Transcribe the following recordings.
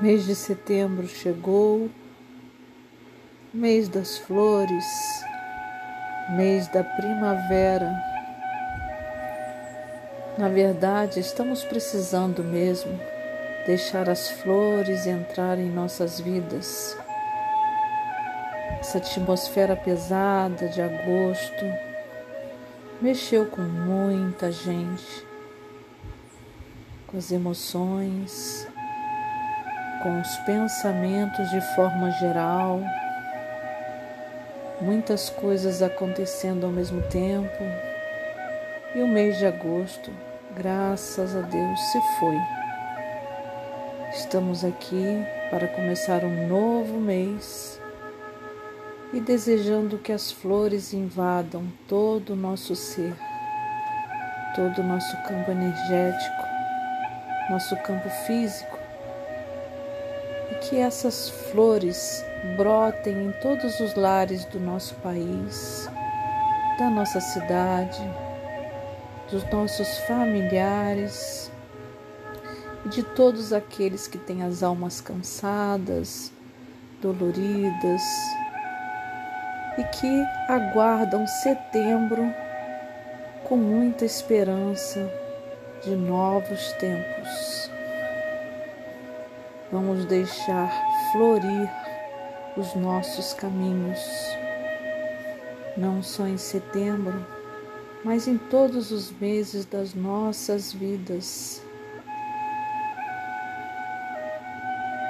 Mês de setembro chegou, mês das flores, mês da primavera. Na verdade, estamos precisando mesmo deixar as flores entrar em nossas vidas. Essa atmosfera pesada de agosto mexeu com muita gente, com as emoções, com os pensamentos de forma geral, muitas coisas acontecendo ao mesmo tempo. E o mês de agosto, graças a Deus, se foi. Estamos aqui para começar um novo mês e desejando que as flores invadam todo o nosso ser, todo o nosso campo energético, nosso campo físico que essas flores brotem em todos os lares do nosso país, da nossa cidade, dos nossos familiares e de todos aqueles que têm as almas cansadas, doloridas e que aguardam setembro com muita esperança de novos tempos. Vamos deixar florir os nossos caminhos, não só em setembro, mas em todos os meses das nossas vidas.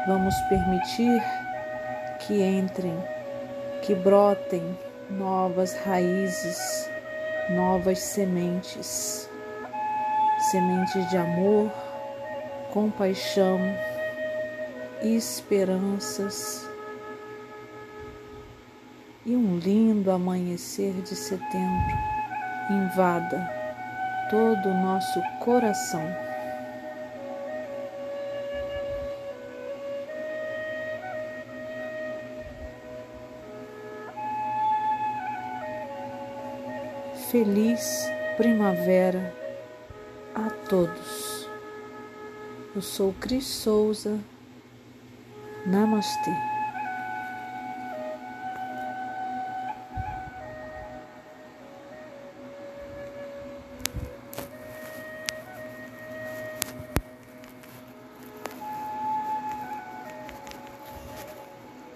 Vamos permitir que entrem, que brotem novas raízes, novas sementes, sementes de amor, compaixão, esperanças e um lindo amanhecer de setembro invada todo o nosso coração. Feliz primavera a todos. Eu sou Cris Souza Namaste.